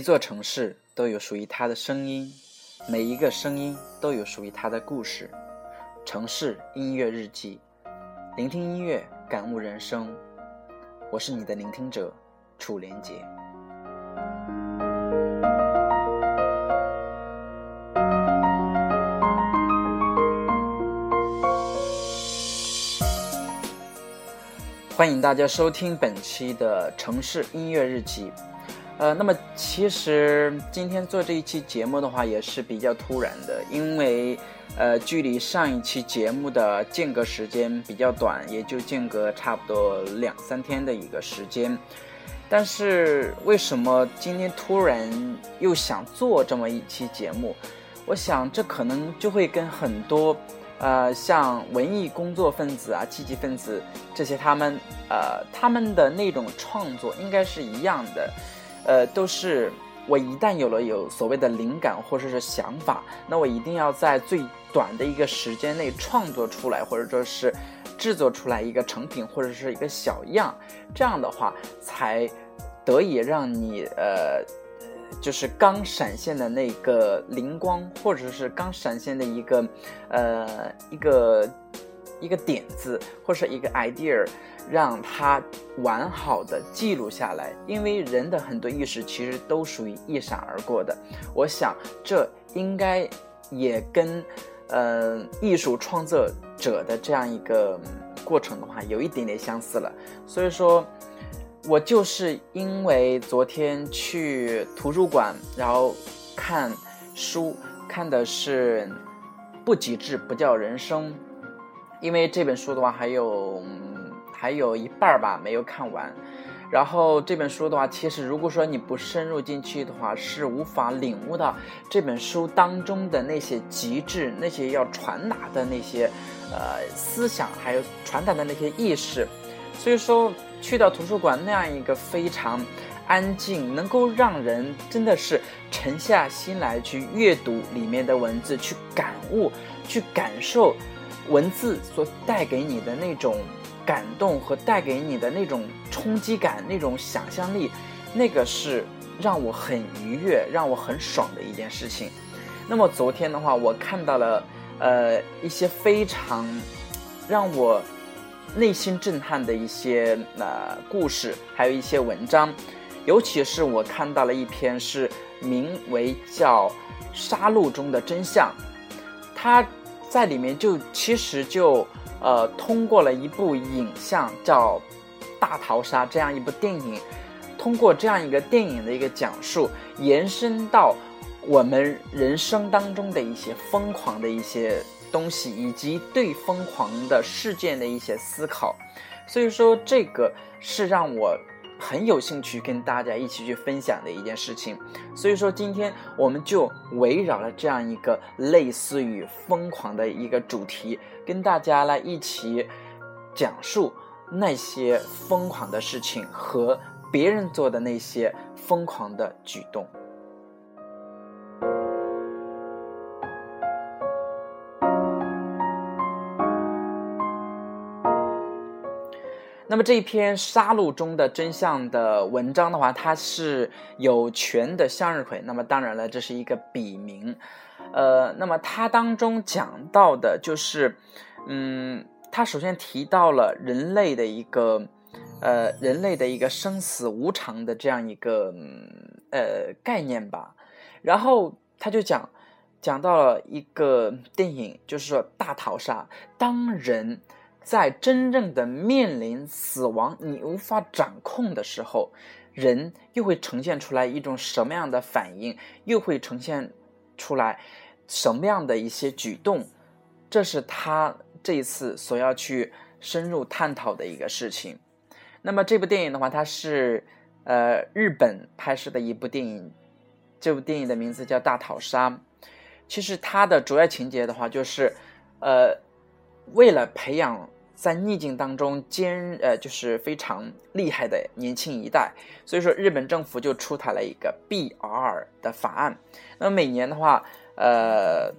一座城市都有属于它的声音，每一个声音都有属于它的故事。城市音乐日记，聆听音乐，感悟人生。我是你的聆听者，楚连杰。欢迎大家收听本期的城市音乐日记。呃，那么其实今天做这一期节目的话，也是比较突然的，因为呃，距离上一期节目的间隔时间比较短，也就间隔差不多两三天的一个时间。但是为什么今天突然又想做这么一期节目？我想这可能就会跟很多呃，像文艺工作分子啊、积极分子这些他们呃，他们的那种创作应该是一样的。呃，都是我一旦有了有所谓的灵感或者是想法，那我一定要在最短的一个时间内创作出来，或者说是制作出来一个成品或者是一个小样，这样的话才得以让你呃，就是刚闪现的那个灵光，或者是刚闪现的一个呃一个一个点子或是一个 idea。让它完好的记录下来，因为人的很多意识其实都属于一闪而过的。我想这应该也跟，呃，艺术创作者的这样一个过程的话，有一点点相似了。所以说，我就是因为昨天去图书馆，然后看书，看的是《不极致不叫人生》，因为这本书的话还有。还有一半儿吧没有看完，然后这本书的话，其实如果说你不深入进去的话，是无法领悟到这本书当中的那些极致、那些要传达的那些呃思想，还有传达的那些意识。所以说，去到图书馆那样一个非常安静，能够让人真的是沉下心来去阅读里面的文字，去感悟、去感受文字所带给你的那种。感动和带给你的那种冲击感，那种想象力，那个是让我很愉悦、让我很爽的一件事情。那么昨天的话，我看到了呃一些非常让我内心震撼的一些呃故事，还有一些文章，尤其是我看到了一篇是名为叫《杀戮中的真相》，它在里面就其实就。呃，通过了一部影像叫《大逃杀》这样一部电影，通过这样一个电影的一个讲述，延伸到我们人生当中的一些疯狂的一些东西，以及对疯狂的事件的一些思考。所以说，这个是让我。很有兴趣跟大家一起去分享的一件事情，所以说今天我们就围绕了这样一个类似于疯狂的一个主题，跟大家来一起讲述那些疯狂的事情和别人做的那些疯狂的举动。那么这一篇《杀戮中的真相》的文章的话，它是有权的向日葵。那么当然了，这是一个笔名，呃，那么它当中讲到的就是，嗯，它首先提到了人类的一个，呃，人类的一个生死无常的这样一个呃概念吧。然后他就讲讲到了一个电影，就是说大逃杀，当人在真正的面临死亡，你无法掌控的时候，人又会呈现出来一种什么样的反应？又会呈现出来。什么样的一些举动，这是他这一次所要去深入探讨的一个事情。那么这部电影的话，它是呃日本拍摄的一部电影，这部电影的名字叫《大逃杀》。其实它的主要情节的话，就是呃为了培养在逆境当中坚呃就是非常厉害的年轻一代，所以说日本政府就出台了一个 BR 的法案。那么每年的话。呃，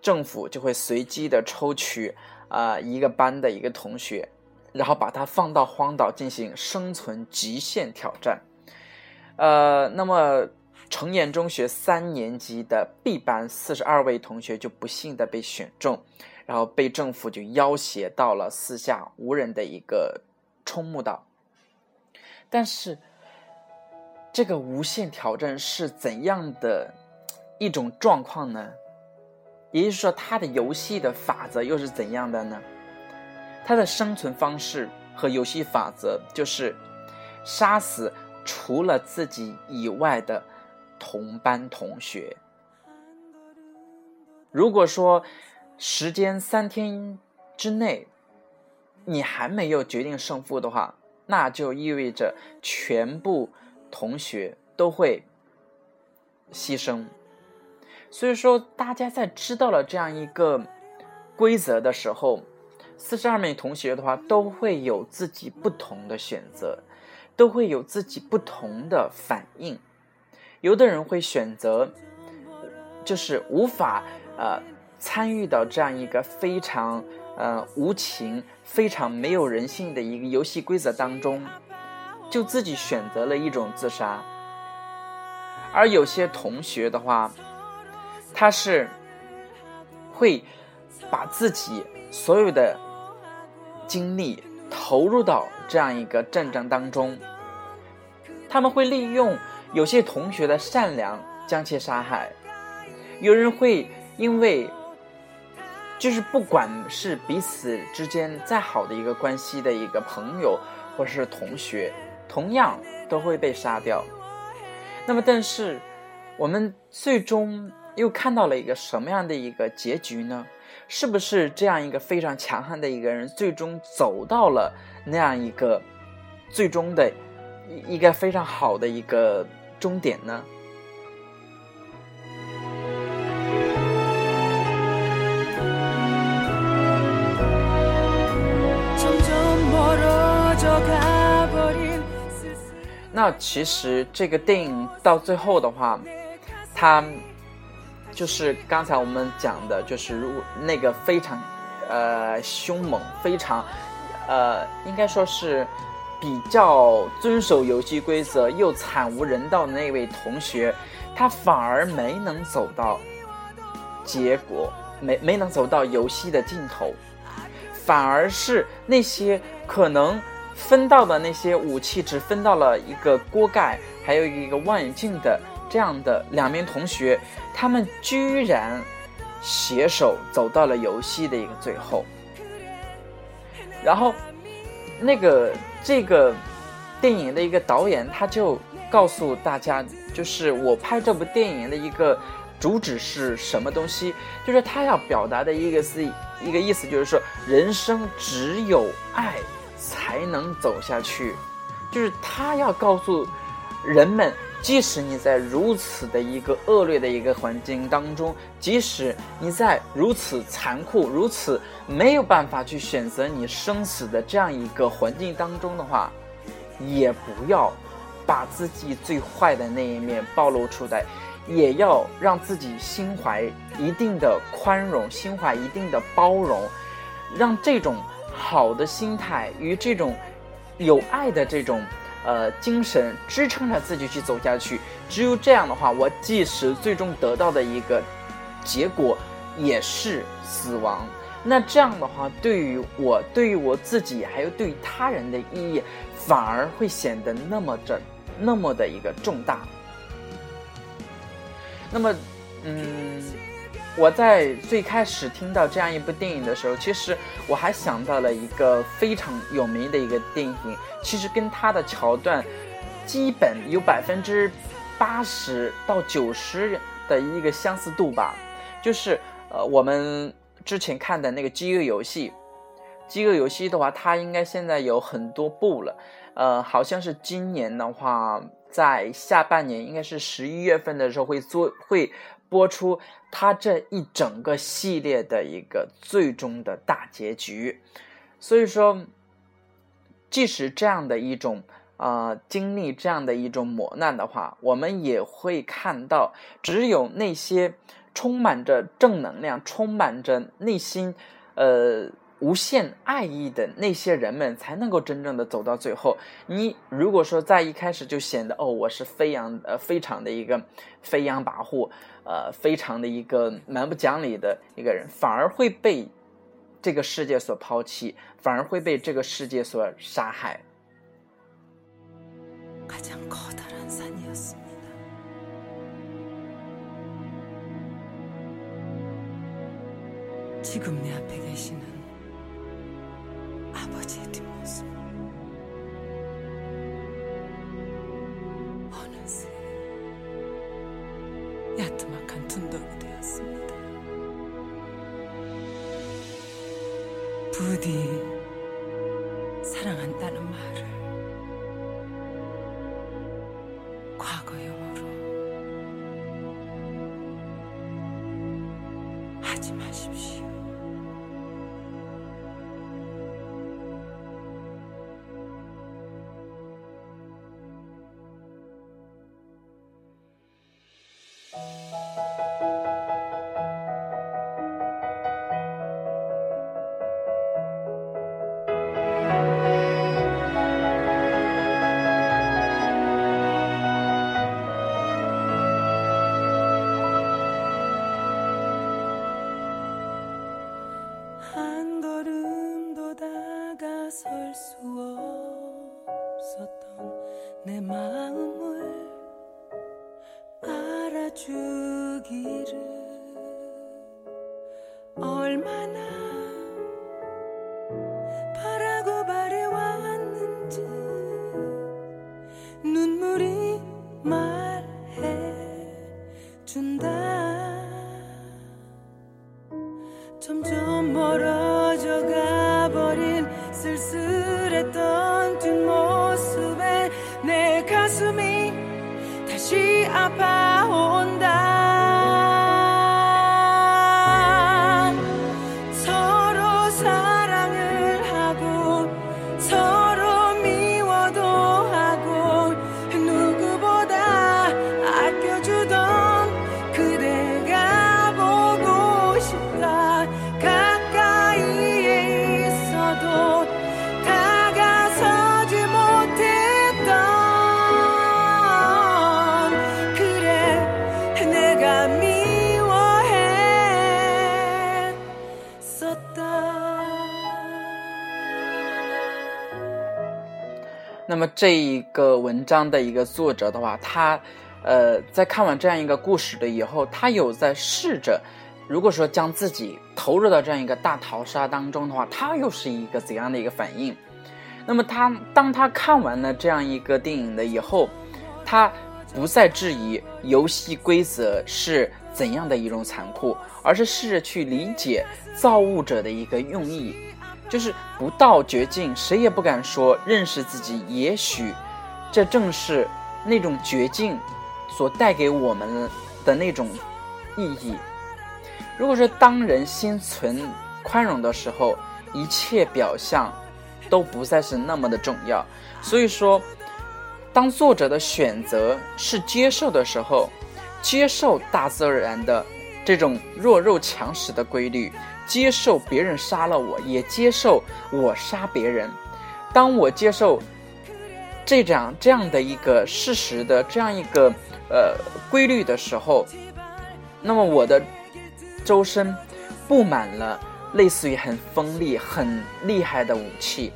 政府就会随机的抽取啊一个班的一个同学，然后把他放到荒岛进行生存极限挑战。呃，那么成岩中学三年级的 B 班四十二位同学就不幸的被选中，然后被政府就要挟到了四下无人的一个冲木岛。但是，这个无限挑战是怎样的？一种状况呢，也就是说，它的游戏的法则又是怎样的呢？它的生存方式和游戏法则就是杀死除了自己以外的同班同学。如果说时间三天之内你还没有决定胜负的话，那就意味着全部同学都会牺牲。所以说，大家在知道了这样一个规则的时候，四十二名同学的话都会有自己不同的选择，都会有自己不同的反应。有的人会选择，就是无法呃参与到这样一个非常呃无情、非常没有人性的一个游戏规则当中，就自己选择了一种自杀。而有些同学的话，他是会把自己所有的精力投入到这样一个战争当中，他们会利用有些同学的善良将其杀害，有人会因为就是不管是彼此之间再好的一个关系的一个朋友或是同学，同样都会被杀掉。那么，但是我们最终。又看到了一个什么样的一个结局呢？是不是这样一个非常强悍的一个人，最终走到了那样一个最终的一一个非常好的一个终点呢？那其实这个电影到最后的话，它。就是刚才我们讲的，就是如那个非常，呃，凶猛，非常，呃，应该说是比较遵守游戏规则又惨无人道的那位同学，他反而没能走到结果，没没能走到游戏的尽头，反而是那些可能分到的那些武器只分到了一个锅盖，还有一个望远镜的。这样的两名同学，他们居然携手走到了游戏的一个最后。然后，那个这个电影的一个导演，他就告诉大家，就是我拍这部电影的一个主旨是什么东西？就是他要表达的一个是一个意思，就是说人生只有爱才能走下去，就是他要告诉人们。即使你在如此的一个恶劣的一个环境当中，即使你在如此残酷、如此没有办法去选择你生死的这样一个环境当中的话，也不要把自己最坏的那一面暴露出来，也要让自己心怀一定的宽容，心怀一定的包容，让这种好的心态与这种有爱的这种。呃，精神支撑着自己去走下去。只有这样的话，我即使最终得到的一个结果也是死亡。那这样的话，对于我、对于我自己，还有对于他人的意义，反而会显得那么的、那么的一个重大。那么，嗯，我在最开始听到这样一部电影的时候，其实我还想到了一个非常有名的一个电影，其实跟它的桥段基本有百分之八十到九十的一个相似度吧，就是呃我们。之前看的那个《饥饿游戏》，《饥饿游戏》的话，它应该现在有很多部了。呃，好像是今年的话，在下半年，应该是十一月份的时候会做会播出他这一整个系列的一个最终的大结局。所以说，即使这样的一种啊经历这样的一种磨难的话，我们也会看到，只有那些。充满着正能量、充满着内心，呃，无限爱意的那些人们，才能够真正的走到最后。你如果说在一开始就显得哦，我是飞扬呃，非常的一个飞扬跋扈，呃，非常的一个蛮不讲理的一个人，反而会被这个世界所抛弃，反而会被这个世界所杀害。 지금 내 앞에 계시는 아버지의 뒷모습. up. 那么这一个文章的一个作者的话，他，呃，在看完这样一个故事的以后，他有在试着，如果说将自己投入到这样一个大逃杀当中的话，他又是一个怎样的一个反应？那么他当他看完了这样一个电影的以后，他不再质疑游戏规则是怎样的一种残酷，而是试着去理解造物者的一个用意。就是不到绝境，谁也不敢说认识自己。也许，这正是那种绝境所带给我们的那种意义。如果说当人心存宽容的时候，一切表象都不再是那么的重要。所以说，当作者的选择是接受的时候，接受大自然的这种弱肉强食的规律。接受别人杀了我，也接受我杀别人。当我接受这样这样的一个事实的这样一个呃规律的时候，那么我的周身布满了类似于很锋利、很厉害的武器。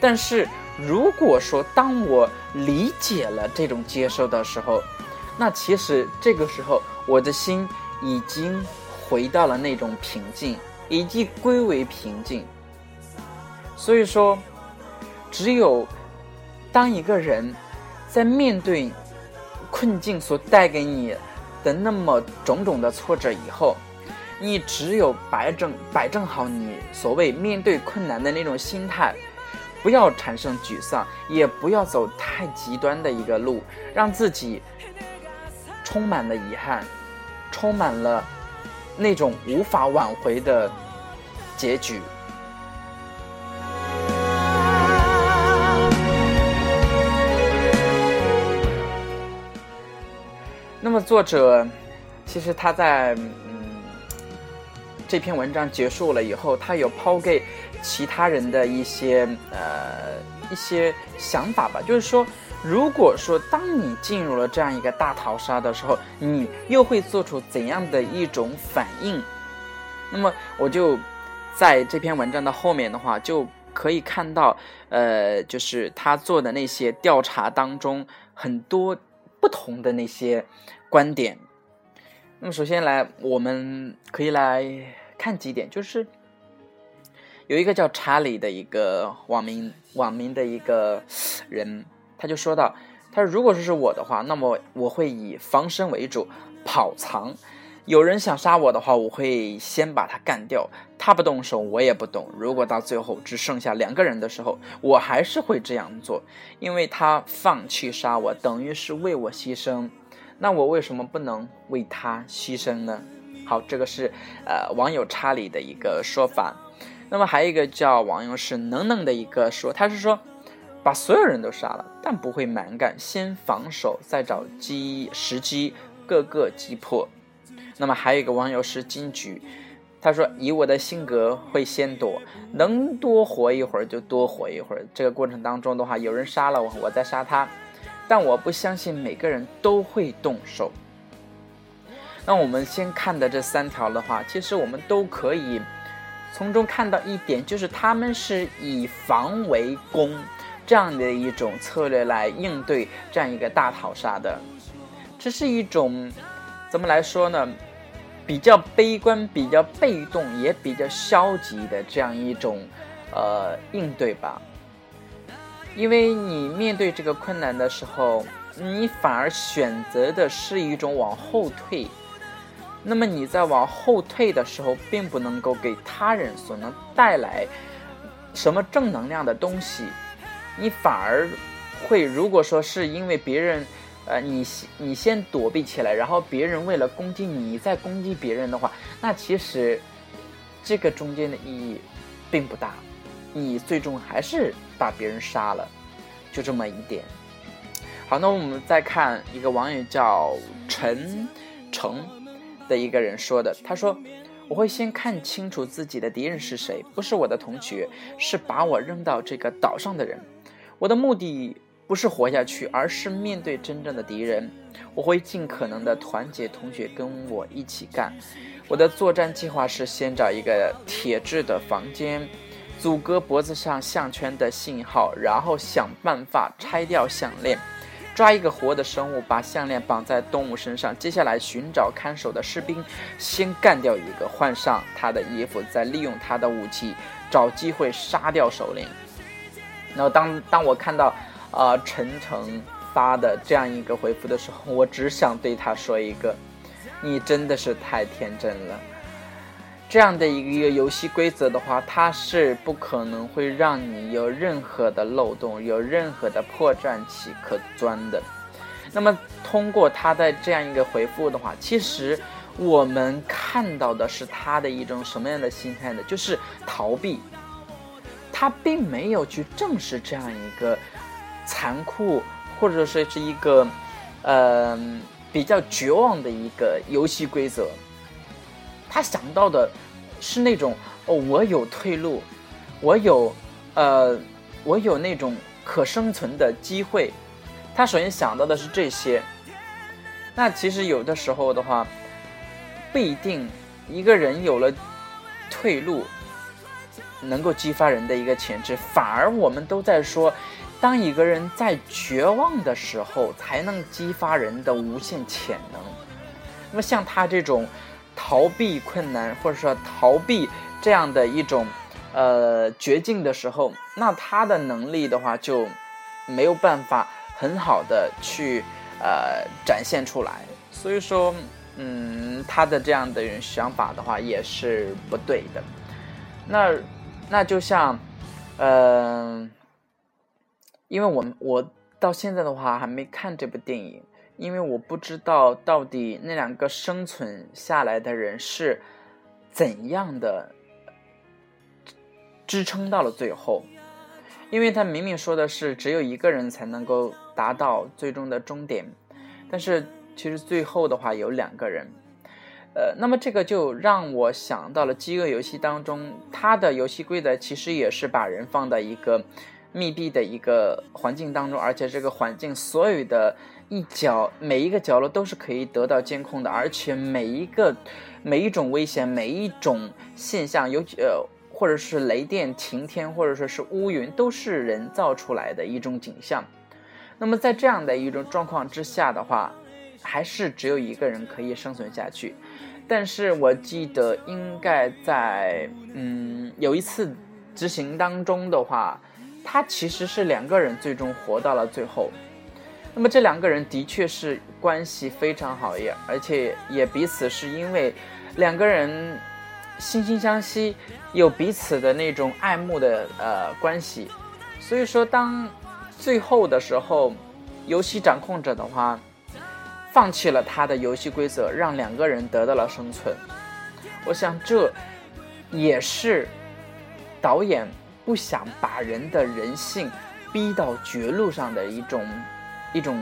但是如果说当我理解了这种接受的时候，那其实这个时候我的心已经回到了那种平静，以及归为平静。所以说，只有当一个人在面对困境所带给你的那么种种的挫折以后，你只有摆正摆正好你所谓面对困难的那种心态，不要产生沮丧，也不要走太极端的一个路，让自己充满了遗憾，充满了那种无法挽回的结局。那么作者其实他在嗯这篇文章结束了以后，他有抛给其他人的一些呃一些想法吧，就是说，如果说当你进入了这样一个大逃杀的时候，你又会做出怎样的一种反应？那么我就在这篇文章的后面的话，就可以看到，呃，就是他做的那些调查当中很多不同的那些观点。那么首先来，我们可以来看几点，就是有一个叫查理的一个网民网民的一个人，他就说到，他说如果说是我的话，那么我会以防身为主，跑藏。有人想杀我的话，我会先把他干掉。他不动手，我也不动。如果到最后只剩下两个人的时候，我还是会这样做，因为他放弃杀我，等于是为我牺牲。那我为什么不能为他牺牲呢？好，这个是呃网友查理的一个说法。那么还有一个叫网友是能能的一个说，他是说把所有人都杀了，但不会蛮干，先防守，再找机时机，各个击破。那么还有一个网友是金菊，他说以我的性格会先躲，能多活一会儿就多活一会儿。这个过程当中的话，有人杀了我，我再杀他，但我不相信每个人都会动手。那我们先看的这三条的话，其实我们都可以从中看到一点，就是他们是以防为攻这样的一种策略来应对这样一个大逃杀的，这是一种怎么来说呢？比较悲观、比较被动，也比较消极的这样一种呃应对吧。因为你面对这个困难的时候，你反而选择的是一种往后退。那么你在往后退的时候，并不能够给他人所能带来什么正能量的东西，你反而会，如果说是因为别人，呃，你你先躲避起来，然后别人为了攻击你再攻击别人的话，那其实这个中间的意义并不大，你最终还是把别人杀了，就这么一点。好，那我们再看一个网友叫陈诚。的一个人说的，他说：“我会先看清楚自己的敌人是谁，不是我的同学，是把我扔到这个岛上的人。我的目的不是活下去，而是面对真正的敌人。我会尽可能的团结同学跟我一起干。我的作战计划是先找一个铁质的房间，阻隔脖子上项圈的信号，然后想办法拆掉项链。”抓一个活的生物，把项链绑在动物身上。接下来寻找看守的士兵，先干掉一个，换上他的衣服，再利用他的武器，找机会杀掉首领。然后当当我看到，呃，陈诚发的这样一个回复的时候，我只想对他说一个：你真的是太天真了。这样的一个游戏规则的话，它是不可能会让你有任何的漏洞，有任何的破绽期可钻的。那么，通过他的这样一个回复的话，其实我们看到的是他的一种什么样的心态呢？就是逃避。他并没有去正视这样一个残酷，或者说是一个，呃，比较绝望的一个游戏规则。他想到的是那种哦，我有退路，我有，呃，我有那种可生存的机会。他首先想到的是这些。那其实有的时候的话，不一定一个人有了退路，能够激发人的一个潜质，反而我们都在说，当一个人在绝望的时候，才能激发人的无限潜能。那么像他这种逃避困难，或者说逃避这样的一种呃绝境的时候，那他的能力的话就没有办法很好的去呃展现出来。所以说，嗯，他的这样的想法的话也是不对的。那那就像，嗯、因为我我到现在的话还没看这部电影，因为我不知道到底那两个生存下来的人是怎样的支撑到了最后，因为他明明说的是只有一个人才能够达到最终的终点，但是其实最后的话有两个人。呃，那么这个就让我想到了《饥饿游戏》当中，它的游戏规则其实也是把人放在一个密闭的一个环境当中，而且这个环境所有的一角每一个角落都是可以得到监控的，而且每一个每一种危险、每一种现象，尤其呃或者是雷电、晴天，或者说是乌云，都是人造出来的一种景象。那么在这样的一种状况之下的话，还是只有一个人可以生存下去。但是我记得应该在嗯有一次执行当中的话，他其实是两个人最终活到了最后。那么这两个人的确是关系非常好，也而且也彼此是因为两个人惺惺相惜，有彼此的那种爱慕的呃关系。所以说，当最后的时候，游戏掌控者的话。放弃了他的游戏规则，让两个人得到了生存。我想这也是导演不想把人的人性逼到绝路上的一种一种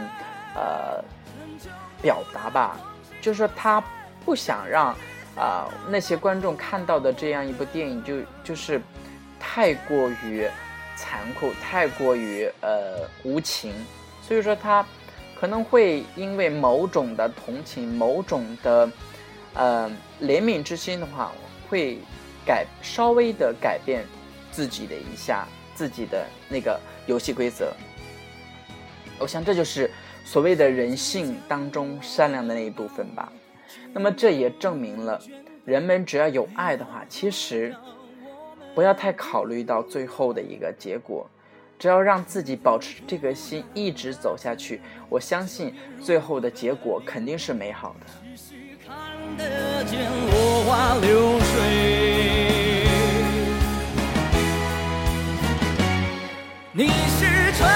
呃表达吧。就是说他不想让啊、那些观众看到的这样一部电影就就是太过于残酷，太过于呃无情，所以说他。可能会因为某种的同情、某种的呃怜悯之心的话，会改稍微的改变自己的一下自己的那个游戏规则。我想这就是所谓的人性当中善良的那一部分吧。那么这也证明了，人们只要有爱的话，其实不要太考虑到最后的一个结果。只要让自己保持这个心，一直走下去，我相信最后的结果肯定是美好的。看得见落花流水。你是春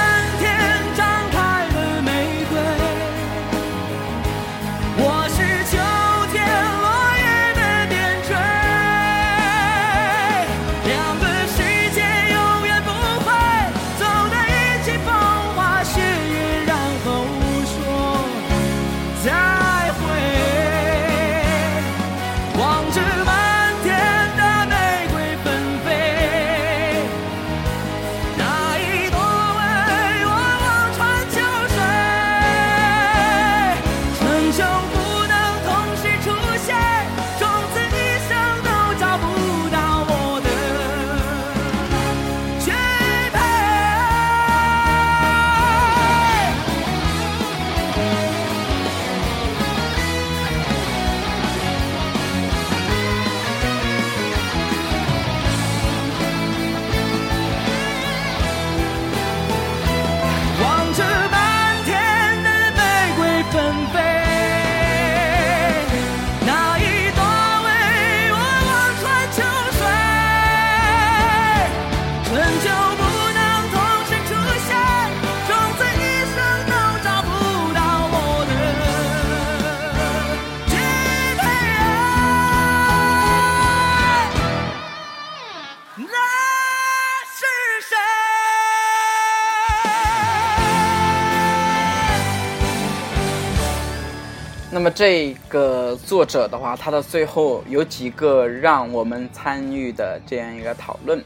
那么这个作者的话，他的最后有几个让我们参与的这样一个讨论，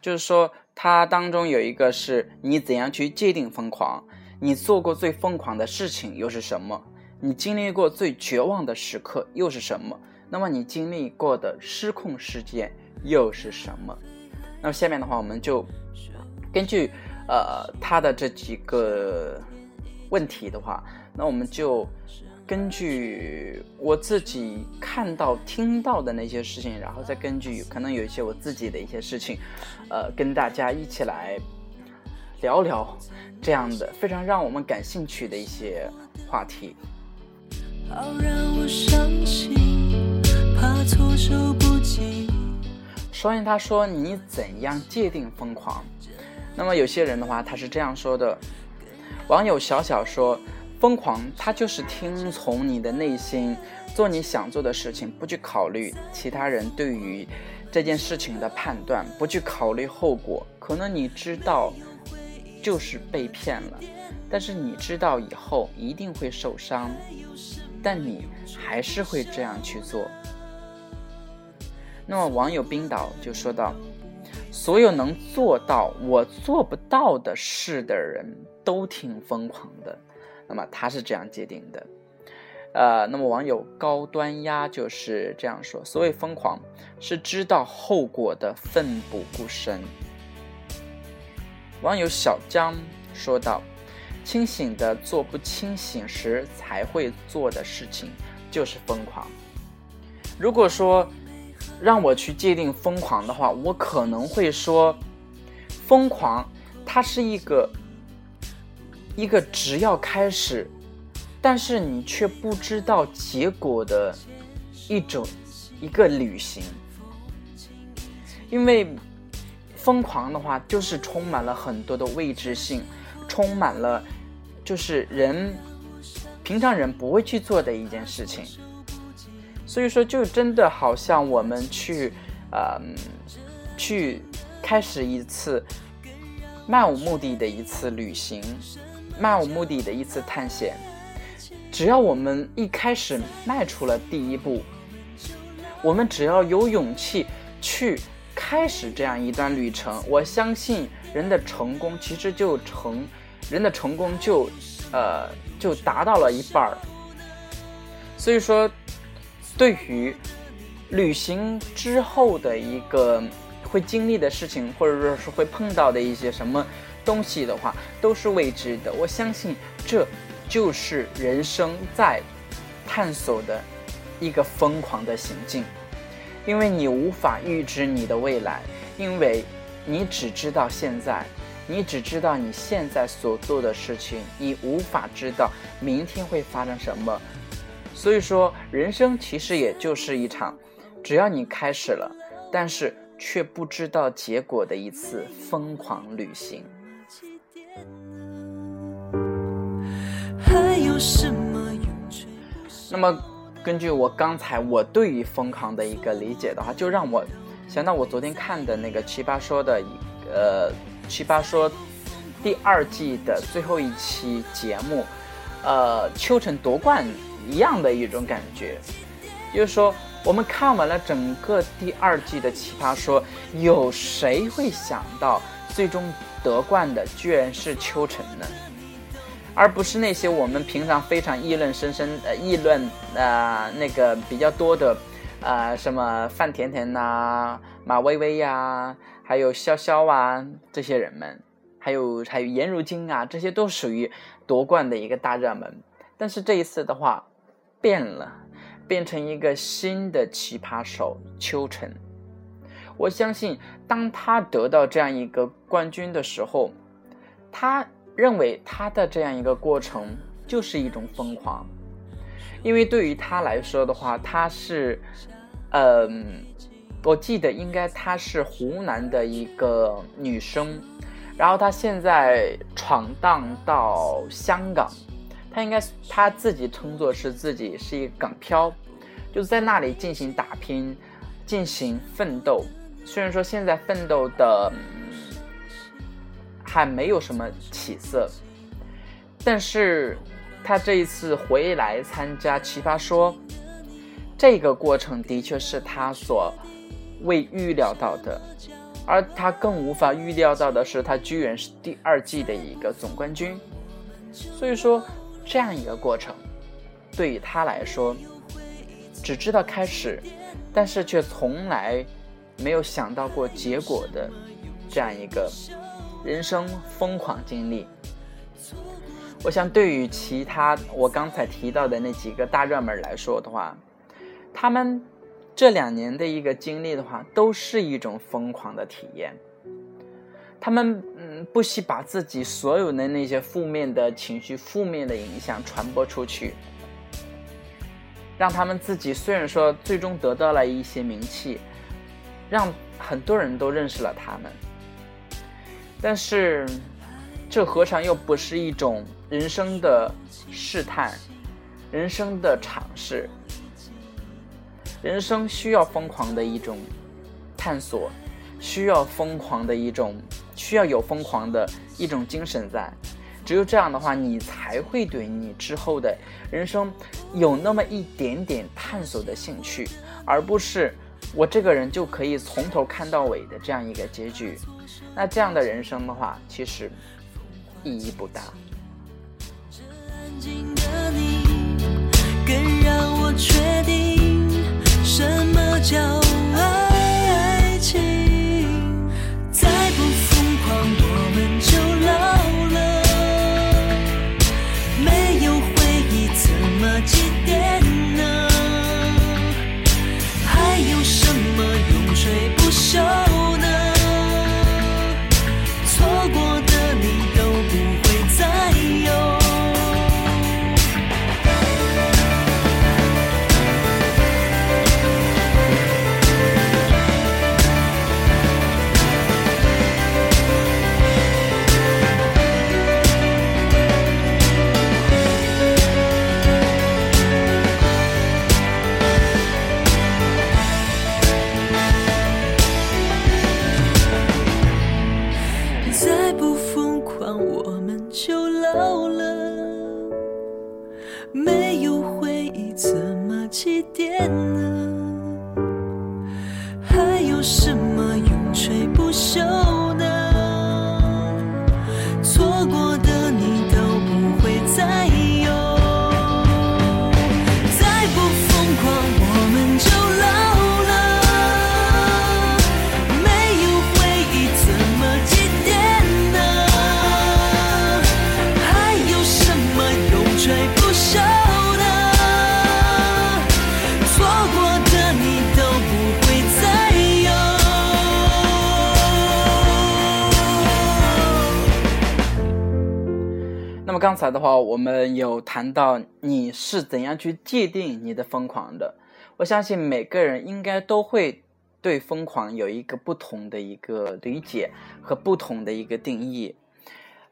就是说他当中有一个是你怎样去界定疯狂，你做过最疯狂的事情又是什么？你经历过最绝望的时刻又是什么？那么你经历过的失控事件又是什么？那么下面的话，我们就根据呃他的这几个问题的话，那我们就根据我自己看到、听到的那些事情，然后再根据可能有一些我自己的一些事情，呃，跟大家一起来聊聊这样的非常让我们感兴趣的一些话题。好让我伤心，怕措手不及。首先，他说你怎样界定疯狂？那么有些人的话，他是这样说的。网友小小说，疯狂，他就是听从你的内心，做你想做的事情，不去考虑其他人对于这件事情的判断，不去考虑后果。可能你知道就是被骗了，但是你知道以后一定会受伤，但你还是会这样去做。那么网友冰岛就说道：“所有能做到我做不到的事的人都挺疯狂的。”那么他是这样界定的。呃，那么网友高端鸭就是这样说：“所谓疯狂，是知道后果的奋不顾身。”网友小江说道：“清醒的做不清醒时才会做的事情，就是疯狂。如果说让我去界定疯狂的话，我可能会说，疯狂它是一个一个只要开始，但是你却不知道结果的一种一个旅行，因为。疯狂的话，就是充满了很多的未知性，充满了就是人平常人不会去做的一件事情。所以说，就真的好像我们去，呃，去开始一次漫无目的的一次旅行，漫无目的的一次探险。只要我们一开始迈出了第一步，我们只要有勇气去。开始这样一段旅程，我相信人的成功其实就成，人的成功就，呃，就达到了一半儿。所以说，对于旅行之后的一个会经历的事情，或者说是会碰到的一些什么东西的话，都是未知的。我相信这就是人生在探索的一个疯狂的行径。因为你无法预知你的未来，因为你只知道现在，你只知道你现在所做的事情，你无法知道明天会发生什么。所以说，人生其实也就是一场，只要你开始了，但是却不知道结果的一次疯狂旅行。还有什么那么。根据我刚才我对于疯狂的一个理解的话，就让我想到我昨天看的那个《奇葩说》的一呃《奇葩说》第二季的最后一期节目，呃，秋晨夺冠一样的一种感觉。就是说，我们看完了整个第二季的《奇葩说》，有谁会想到最终得冠的居然是秋晨呢？而不是那些我们平常非常议论深深呃议论呃那个比较多的，呃什么范甜甜呐、马薇薇呀，还有潇潇啊这些人们，还有还有颜如晶啊，这些都属于夺冠的一个大热门。但是这一次的话，变了，变成一个新的奇葩手秋晨。我相信，当他得到这样一个冠军的时候，他。认为他的这样一个过程就是一种疯狂，因为对于他来说的话，他是，嗯，我记得应该她是湖南的一个女生，然后她现在闯荡到香港，她应该她自己称作是自己是一个港漂，就在那里进行打拼，进行奋斗。虽然说现在奋斗的。还没有什么起色，但是他这一次回来参加《奇葩说》，这个过程的确是他所未预料到的，而他更无法预料到的是，他居然是第二季的一个总冠军。所以说，这样一个过程，对于他来说，只知道开始，但是却从来没有想到过结果的这样一个人生疯狂经历。我想，对于其他我刚才提到的那几个大热门来说的话，他们这两年的一个经历的话，都是一种疯狂的体验。他们嗯，不惜把自己所有的那些负面的情绪、负面的影响传播出去，让他们自己虽然说最终得到了一些名气，让很多人都认识了他们，但是这何尝又不是一种人生的试探、人生的尝试？人生需要疯狂的一种探索，需要疯狂的一种。需要有疯狂的一种精神在，只有这样的话，你才会对你之后的人生有那么一点点探索的兴趣，而不是我这个人就可以从头看到尾的这样一个结局。那这样的人生的话，其实意义不大。什么叫爱情。谈到你是怎样去界定你的疯狂的。我相信每个人应该都会对疯狂有一个不同的一个理解和不同的一个定义。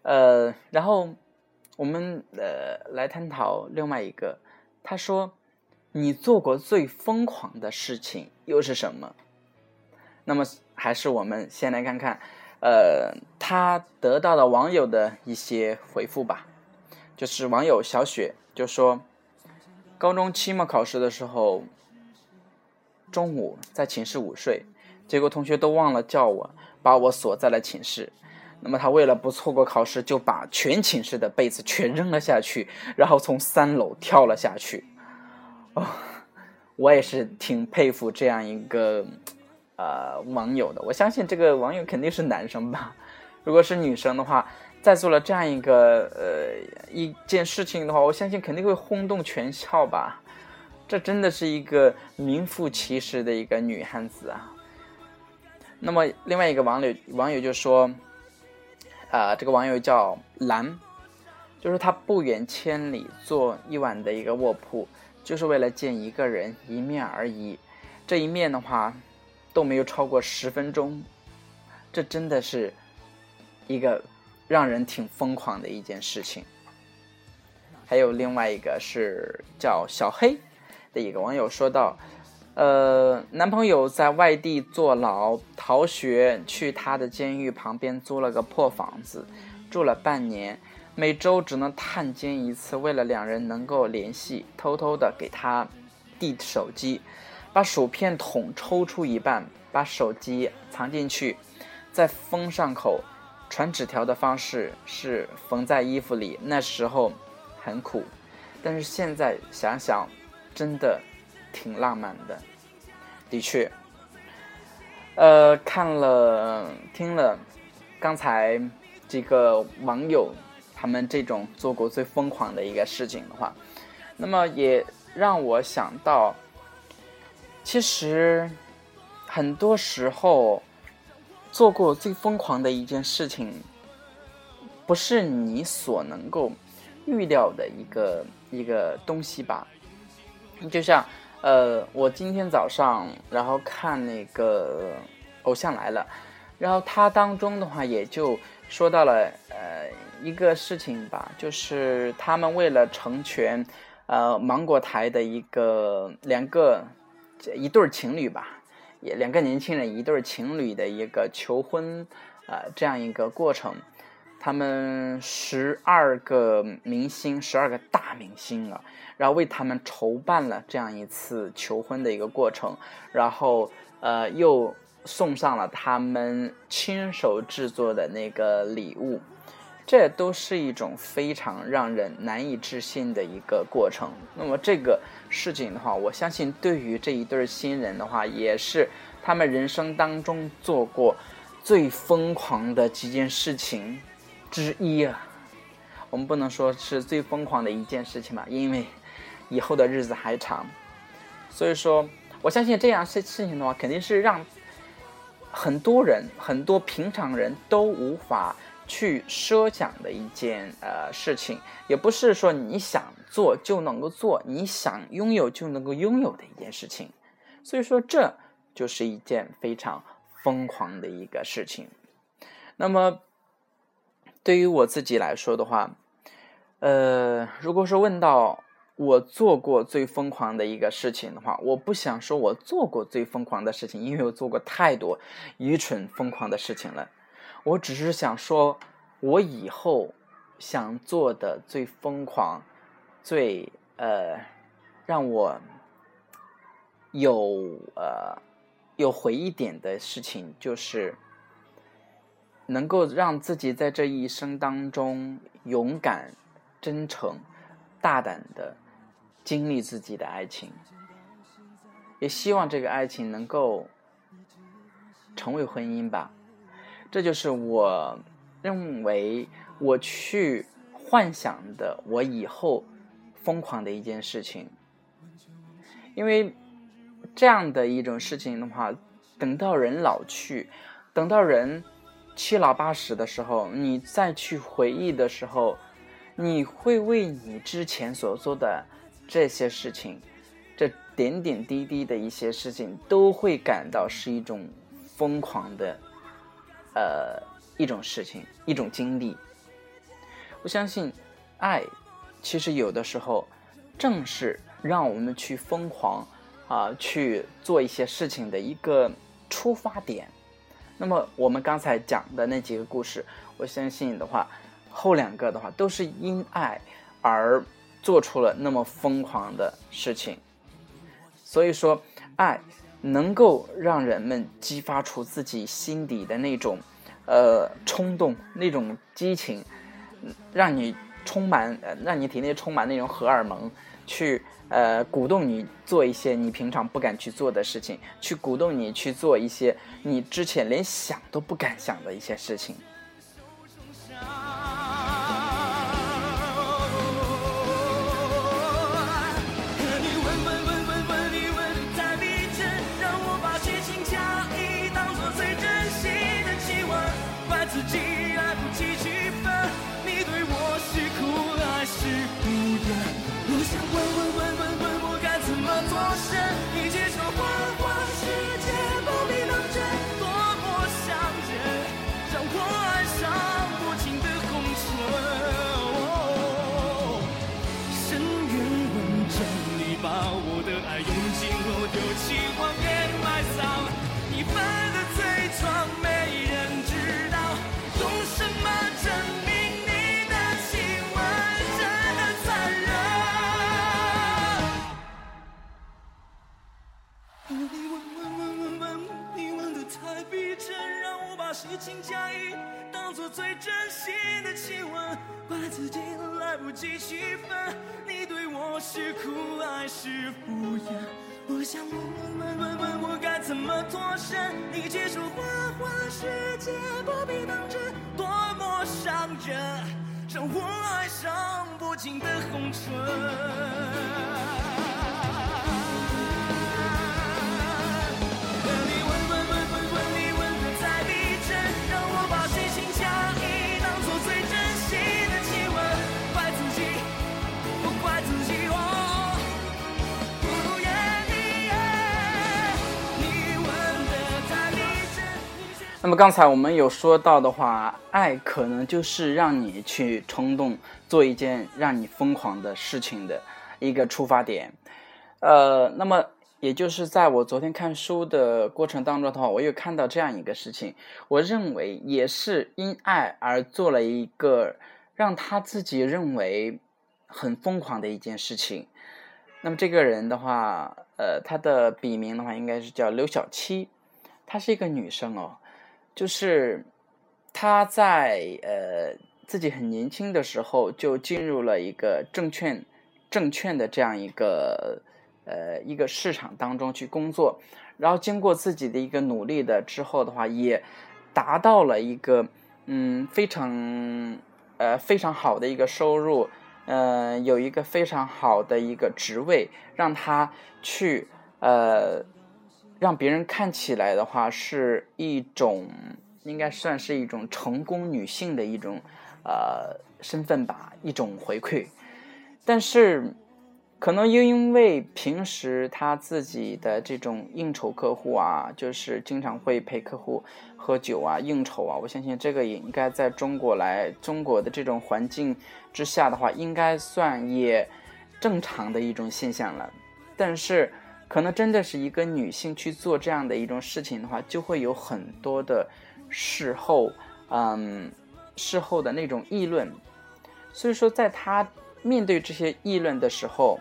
呃，然后我们呃来探讨另外一个，他说你做过最疯狂的事情又是什么？那么还是我们先来看看，呃，他得到了网友的一些回复吧。就是网友小雪就说，高中期末考试的时候，中午在寝室午睡，结果同学都忘了叫我，把我锁在了寝室。那么他为了不错过考试，就把全寝室的被子全扔了下去，然后从三楼跳了下去。哦，我也是挺佩服这样一个呃网友的。我相信这个网友肯定是男生吧？如果是女生的话。在做了这样一个呃一件事情的话，我相信肯定会轰动全校吧。这真的是一个名副其实的一个女汉子啊。那么另外一个网友网友就说，啊，这个网友叫蓝，就是他不远千里坐一晚的一个卧铺，就是为了见一个人一面而已。这一面的话都没有超过十分钟，这真的是一个。让人挺疯狂的一件事情。还有另外一个是叫小黑的一个网友说道：“呃，男朋友在外地坐牢逃学，去他的监狱旁边租了个破房子，住了半年，每周只能探监一次。为了两人能够联系，偷偷的给他递手机，把薯片桶抽出一半，把手机藏进去，再封上口。”传纸条的方式是缝在衣服里，那时候很苦，但是现在想想，真的挺浪漫的。的确，呃，看了听了刚才这个网友他们这种做过最疯狂的一个事情的话，那么也让我想到，其实很多时候做过最疯狂的一件事情，不是你所能够预料的一个一个东西吧？就像呃，我今天早上然后看那个《偶像来了》，然后它当中的话也就说到了呃一个事情吧，就是他们为了成全呃芒果台的一个两个一对情侣吧，也两个年轻人一对情侣的一个求婚呃这样一个过程，他们十二个明星，十二个大明星啊。然后为他们筹办了这样一次求婚的一个过程，然后呃又送上了他们亲手制作的那个礼物，这都是一种非常让人难以置信的一个过程。那么这个事情的话，我相信对于这一对新人的话，也是他们人生当中做过最疯狂的几件事情之一啊。我们不能说是最疯狂的一件事情吧，因为。以后的日子还长，所以说，我相信这样事事情的话，肯定是让很多人、很多平常人都无法去设想的一件呃事情，也不是说你想做就能够做，你想拥有就能够拥有的一件事情。所以说，这就是一件非常疯狂的一个事情。那么，对于我自己来说的话，呃，如果说问到。我做过最疯狂的一个事情的话，我不想说我做过最疯狂的事情，因为我做过太多愚蠢疯狂的事情了。我只是想说，我以后想做的最疯狂、最呃让我有呃有回忆点的事情，就是能够让自己在这一生当中勇敢、真诚、大胆的。经历自己的爱情，也希望这个爱情能够成为婚姻吧。这就是我认为我去幻想的我以后疯狂的一件事情。因为这样的一种事情的话，等到人老去，等到人七老八十的时候，你再去回忆的时候，你会为你之前所做的。这些事情，这点点滴滴的一些事情，都会感到是一种疯狂的，呃，一种事情，一种经历。我相信，爱其实有的时候正是让我们去疯狂啊，去做一些事情的一个出发点。那么我们刚才讲的那几个故事，我相信的话，后两个的话都是因爱而。做出了那么疯狂的事情，所以说，爱能够让人们激发出自己心底的那种，呃，冲动，那种激情，让你充满，让你体内充满那种荷尔蒙，去呃鼓动你做一些你平常不敢去做的事情，去鼓动你去做一些你之前连想都不敢想的一些事情。刚才我们有说到的话，爱可能就是让你去冲动做一件让你疯狂的事情的一个出发点。呃，那么也就是在我昨天看书的过程当中的话，我又看到这样一个事情，我认为也是因爱而做了一个让他自己认为很疯狂的一件事情。那么这个人的话，呃，他的笔名的话应该是叫刘小七，她是一个女生哦。就是他在呃自己很年轻的时候就进入了一个证券证券的这样一个呃一个市场当中去工作，然后经过自己的一个努力的之后的话，也达到了一个嗯非常呃非常好的一个收入，呃有一个非常好的一个职位，让他去呃让别人看起来的话是一种，应该算是一种成功女性的一种呃身份吧，一种回馈。但是，可能又因为平时他自己的这种应酬客户啊，就是经常会陪客户喝酒啊、应酬啊，我相信这个也应该在中国来中国的这种环境之下的话，应该算也正常的一种现象了。但是，可能真的是一个女性去做这样的一种事情的话，就会有很多的事后，嗯，事后的那种议论。所以说，在她面对这些议论的时候，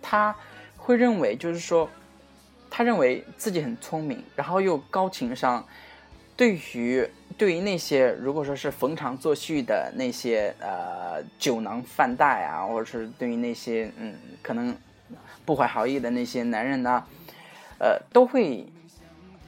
她会认为，就是说，她认为自己很聪明，然后又高情商。对于对于那些如果说是逢场作戏的那些呃酒囊饭袋啊，或者是对于那些嗯可能不怀好意的那些男人呢，呃，都会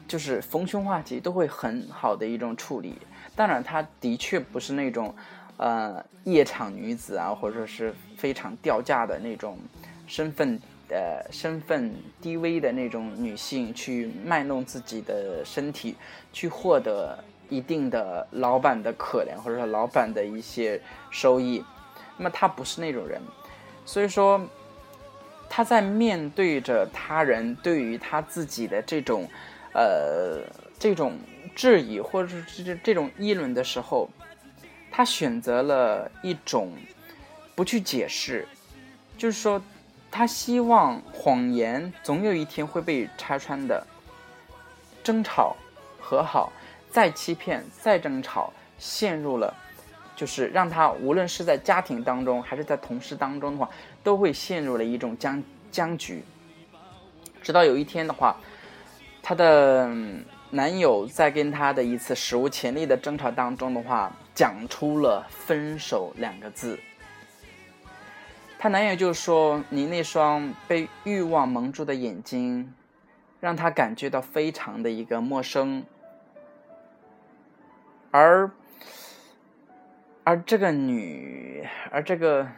就是逢凶化吉，都会很好的一种处理。当然，她的确不是那种呃夜场女子啊，或者是非常掉价的那种身份呃身份低微的那种女性去卖弄自己的身体，去获得一定的老板的可怜，或者说老板的一些收益。那么她不是那种人，所以说。他在面对着他人对于他自己的这种，呃，这种质疑或者是这这种议论的时候，他选择了一种不去解释，就是说，他希望谎言总有一天会被拆穿的，争吵、和好，再欺骗、再争吵，陷入了。就是让他无论是在家庭当中还是在同事当中的话，都会陷入了一种僵僵局。直到有一天的话，她的男友在跟她的一次史无前例的争吵当中的话，讲出了“分手”两个字。她男友就说：“你那双被欲望蒙住的眼睛，让她感觉到非常的一个陌生。”而而这个女，而这个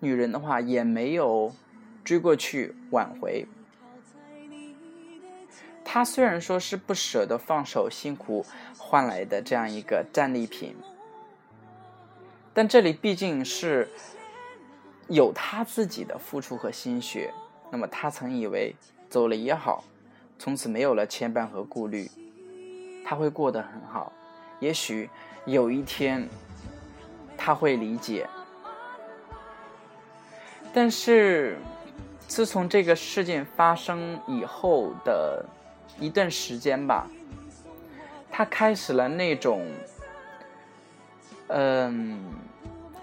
女人的话，也没有追过去挽回。她虽然说是不舍得放手，辛苦换来的这样一个战利品，但这里毕竟是有她自己的付出和心血。那么她曾以为走了也好，从此没有了牵绊和顾虑，她会过得很好。也许有一天。他会理解，但是自从这个事件发生以后的一段时间吧，他开始了那种，嗯，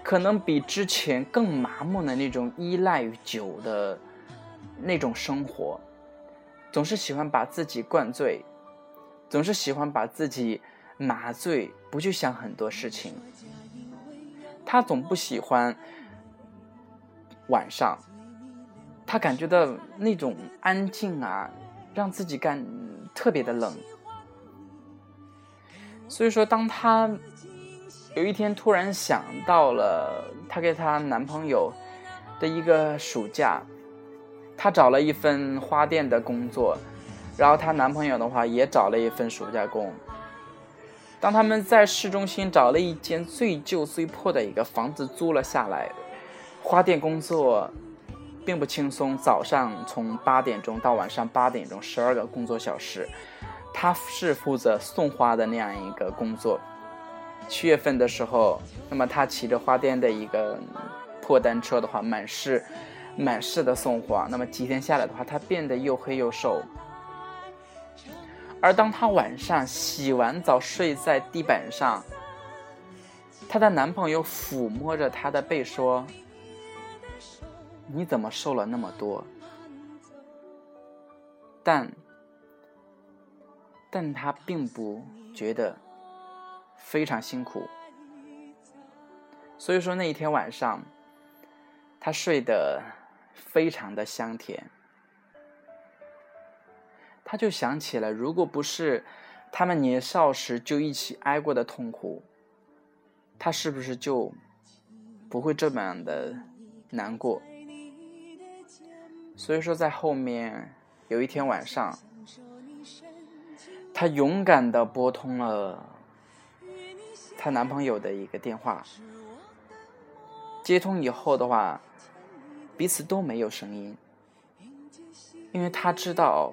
可能比之前更麻木的那种依赖于酒的那种生活，总是喜欢把自己灌醉，总是喜欢把自己麻醉，不去想很多事情。他总不喜欢晚上，他感觉到那种安静啊，让自己感特别的冷。所以说，当她有一天突然想到了她给她男朋友的一个暑假，她找了一份花店的工作，然后她男朋友的话也找了一份暑假工。当他们在市中心找了一间最旧最破的一个房子租了下来，花店工作并不轻松，早上从八点钟到晚上八点钟，十二个工作小时。他是负责送花的那样一个工作。七月份的时候，那么他骑着花店的一个破单车的话，满市满市的送花。那么几天下来的话，他变得又黑又瘦。而当她晚上洗完澡睡在地板上，她的男朋友抚摸着她的背说：“你怎么瘦了那么多？”但。但她并不觉得非常辛苦，所以说那一天晚上，她睡得非常的香甜。他就想起了，如果不是他们年少时就一起挨过的痛苦，他是不是就不会这么的难过？所以说，在后面有一天晚上。她勇敢的拨通了她男朋友的一个电话，接通以后的话，彼此都没有声音，因为她知道，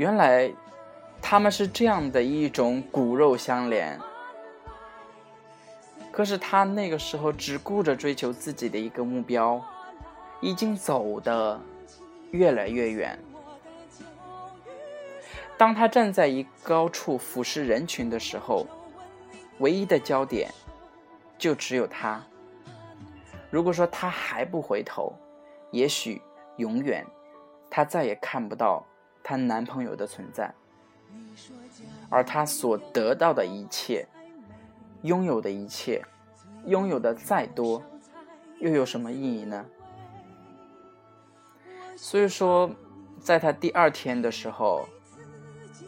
原来他们是这样的一种骨肉相连。可是他那个时候只顾着追求自己的一个目标，已经走的越来越远。当他站在一高处俯视人群的时候，唯一的焦点就只有他。如果说他还不回头，也许永远他再也看不到她男朋友的存在，而她所得到的一切，拥有的一切，拥有的再多，又有什么意义呢？所以说，在她第二天的时候。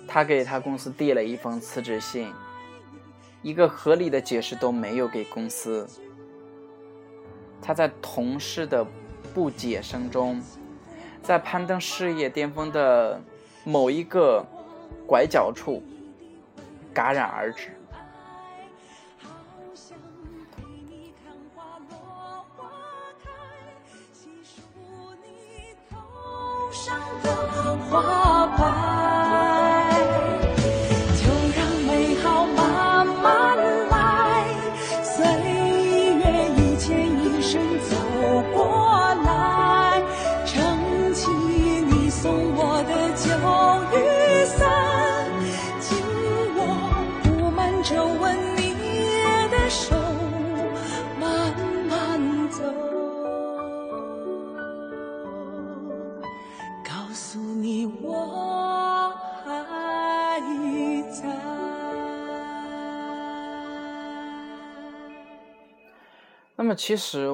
她给她公司递了一封辞职信，一个合理的解释都没有给公司。她在同事的不解声中，在攀登事业巅峰的某一个拐角处戛然而止。花瓣，其实，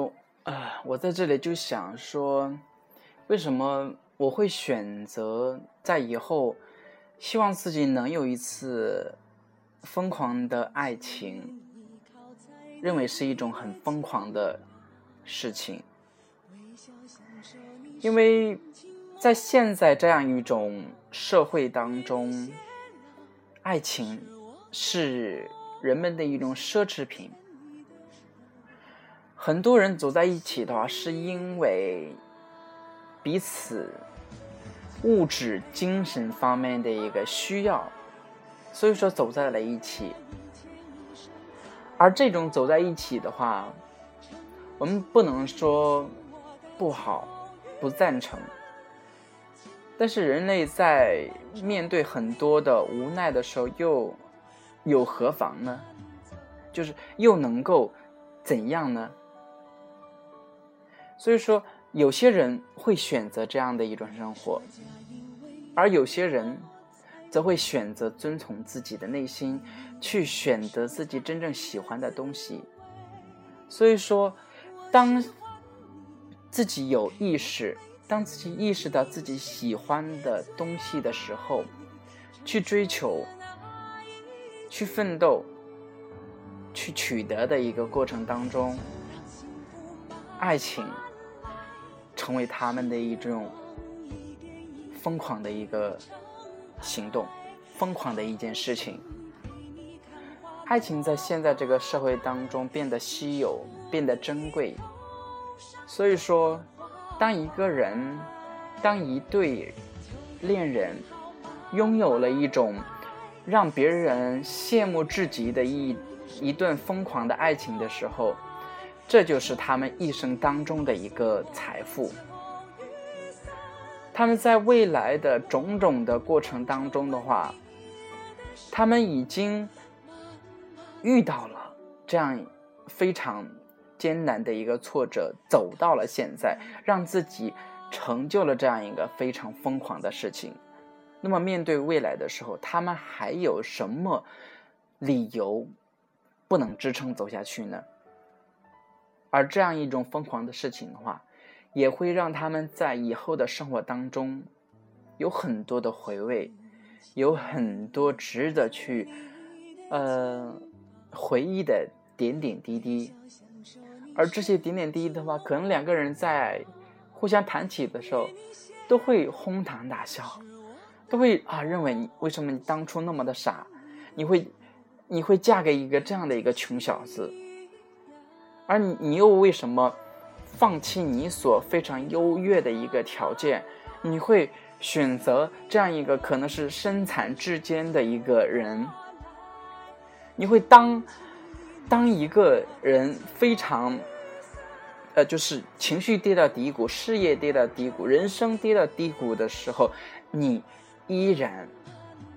呃，我在这里就想说，为什么我会选择在以后，希望自己能有一次疯狂的爱情，认为是一种很疯狂的事情，因为在现在这样一种社会当中，爱情是人们的一种奢侈品。很多人走在一起的话，是因为彼此物质、精神方面的一个需要，所以说走在了一起。而这种走在一起的话，我们不能说不好、不赞成。但是人类在面对很多的无奈的时候，又有何妨呢？就是又能够怎样呢？所以说，有些人会选择这样的一种生活，而有些人则会选择遵从自己的内心，去选择自己真正喜欢的东西。所以说，当自己有意识当自己意识到自己喜欢的东西的时候，去追求、去奋斗、去取得的一个过程当中，爱情成为他们的一种疯狂的一个行动，疯狂的一件事情。爱情在现在这个社会当中变得稀有，变得珍贵。所以说，当一个人，当一对恋人拥有了一种让别人羡慕至极的一一段疯狂的爱情的时候，这就是他们一生当中的一个财富。他们在未来的种种的过程当中的话，他们已经。遇到了这样非常艰难的一个挫折，走到了现在，让自己成就了这样一个非常疯狂的事情。那么面对未来的时候，他们还有什么理由不能支撑走下去呢？而这样一种疯狂的事情的话，也会让他们在以后的生活当中有很多的回味，有很多值得去，呃。回忆的点点滴滴，而这些点点滴滴的话，可能两个人在互相谈起的时候，都会哄堂大笑，都会啊认为你为什么你当初那么的傻，你会你会嫁给一个这样的一个穷小子，而你你又为什么放弃你所非常优越的一个条件，你会选择这样一个可能是身残志坚的一个人？你会当，当一个人非常，呃，就是情绪跌到低谷，事业跌到低谷，人生跌到低谷的时候，你依然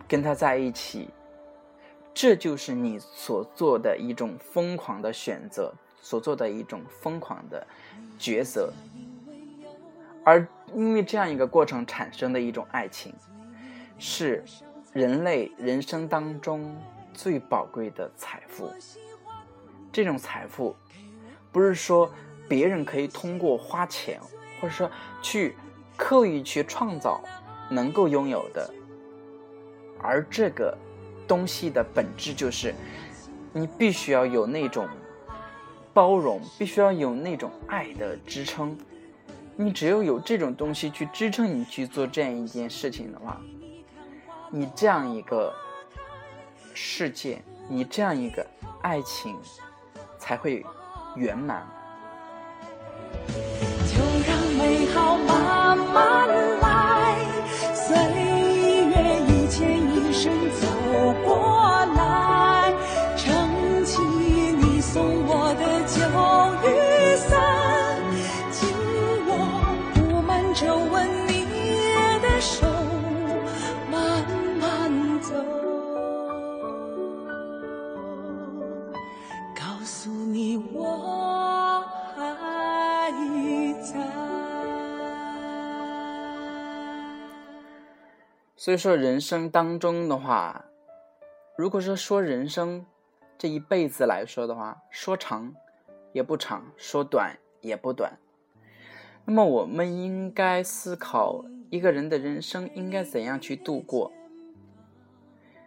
跟他在一起，这就是你所做的一种疯狂的选择，所做的一种疯狂的抉择，而因为这样一个过程产生的一种爱情，是人类人生当中。最宝贵的财富，这种财富，不是说别人可以通过花钱，或者说去刻意去创造能够拥有的，而这个东西的本质就是，你必须要有那种包容，必须要有那种爱的支撑。你只有有这种东西去支撑你去做这样一件事情的话，你这样一个。世界，你这样一个爱情才会圆满。就让美好慢慢所以说，人生当中的话，如果说说人生这一辈子来说的话，说长也不长，说短也不短。那么，我们应该思考一个人的人生应该怎样去度过。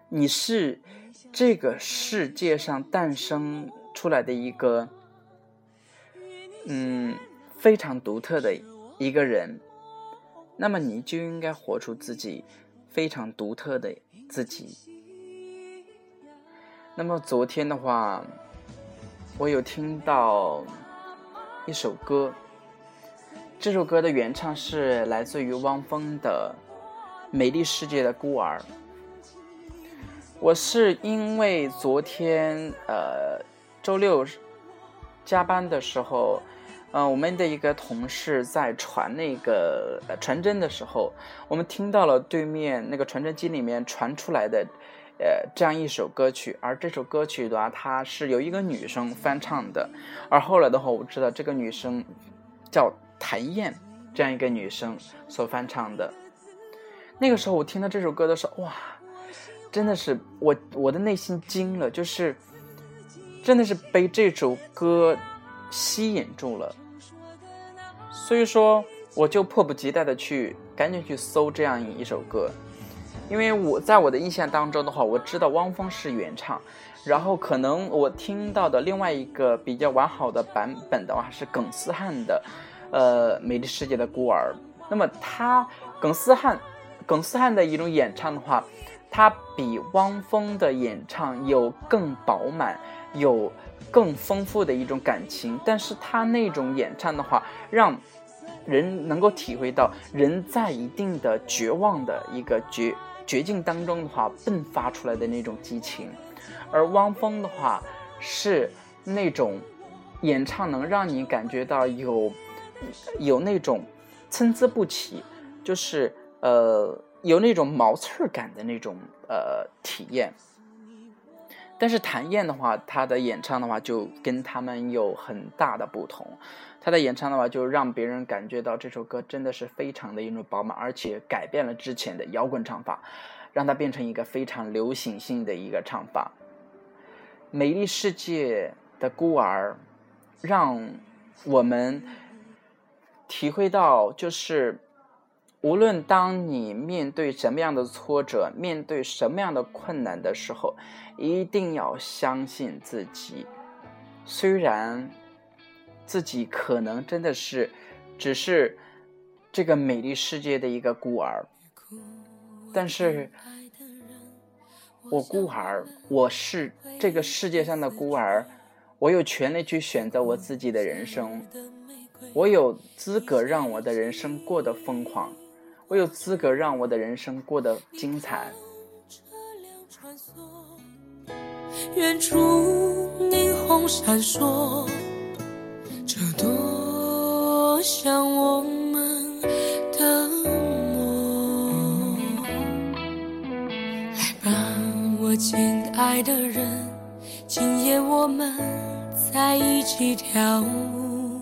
你是这个世界上诞生。出来的一个，嗯，非常独特的一个人，那么你就应该活出自己非常独特的自己。那么昨天的话，我有听到一首歌，这首歌的原唱是来自于汪峰的《美丽世界的孤儿》。我是因为昨天呃。周六加班的时候，嗯，我们的一个同事在传那个传真的时候，我们听到了对面那个传真机里面传出来的，呃，这样一首歌曲。而这首歌曲的话，它是由一个女生翻唱的。而后来的话，我知道这个女生叫谭燕，这样一个女生所翻唱的。那个时候我听到这首歌的时候，哇，真的是我我的内心惊了，就是。真的是被这首歌吸引住了，所以说，我就迫不及待的去赶紧去搜这样一首歌，因为我在我的印象当中的话，我知道汪峰是原唱，然后可能我听到的另外一个比较完好的版本的话是耿思汉的，呃，《美丽世界的孤儿》。那么他耿思汉，耿思汉的一种演唱的话，他比汪峰的演唱有更饱满，有更丰富的一种感情，但是他那种演唱的话，让人能够体会到人在一定的绝望的一个绝绝境当中的话，迸发出来的那种激情，而汪峰的话是那种演唱能让你感觉到有有那种参差不齐，就是呃有那种毛刺儿感的那种呃体验。但是谭燕的话，她的演唱的话就跟他们有很大的不同。她的演唱的话，就让别人感觉到这首歌真的是非常的一种饱满，而且改变了之前的摇滚唱法，让它变成一个非常流行性的一个唱法。美丽世界的孤儿，让我们体会到，就是无论当你面对什么样的挫折，面对什么样的困难的时候，一定要相信自己。虽然自己可能真的是只是这个美丽世界的一个孤儿，但是我孤儿，我是这个世界上的孤儿，我有权利去选择我自己的人生，我有资格让我的人生过得疯狂，我有资格让我的人生过得精彩。远处霓虹闪烁，这多像我们的梦。来吧，我亲爱的人，今夜我们在一起跳舞。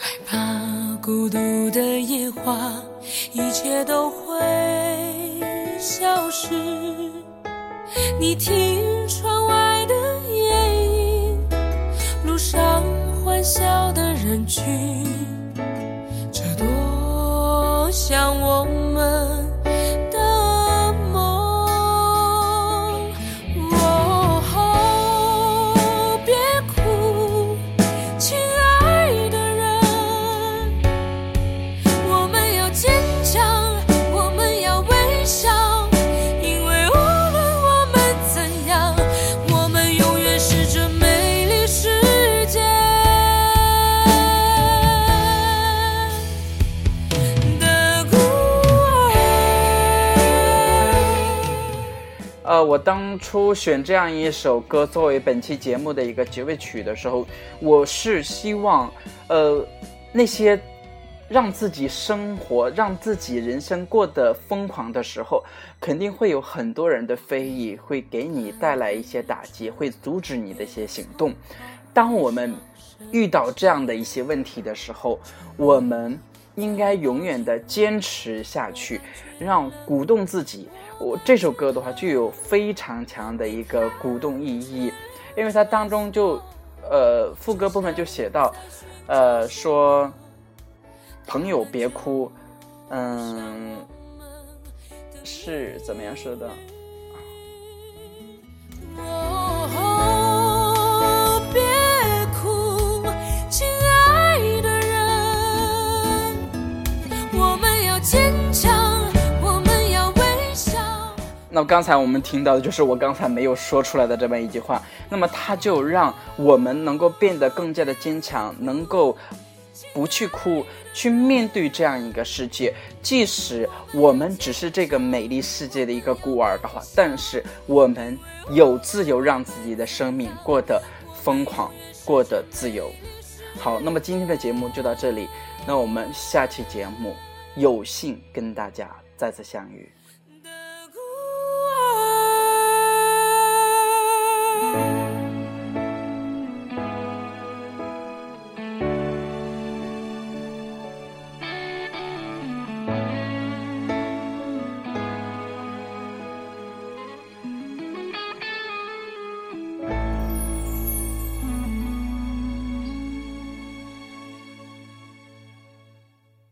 来吧，孤独的野花，一切都会消失。你听窗外的夜莺，路上欢笑的人群，这多像我们我当初选这样一首歌作为本期节目的一个结尾曲的时候，我是希望，呃，那些让自己生活、让自己人生过得疯狂的时候，肯定会有很多人的非议，会给你带来一些打击，会阻止你的一些行动。当我们遇到这样的一些问题的时候，我们应该永远的坚持下去，让鼓动自己。我这首歌的话，具有非常强的一个鼓动意义，因为它当中就，呃，副歌部分就写到，呃，说，朋友别哭，嗯，是怎么样说的？那刚才我们听到的就是我刚才没有说出来的这么一句话，那么它就让我们能够变得更加的坚强，能够不去哭，去面对这样一个世界。即使我们只是这个美丽世界的一个孤儿的话，但是我们有自由让自己的生命过得疯狂，过得自由。好，那么今天的节目就到这里，那我们下期节目有幸跟大家再次相遇。